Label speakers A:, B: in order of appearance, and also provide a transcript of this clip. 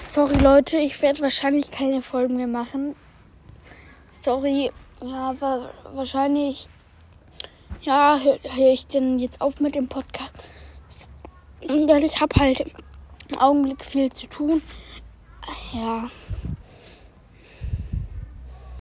A: Sorry Leute, ich werde wahrscheinlich keine Folgen mehr machen. Sorry, ja, wa wahrscheinlich, ja, höre hör ich denn jetzt auf mit dem Podcast. Weil ich habe halt im Augenblick viel zu tun. Ja.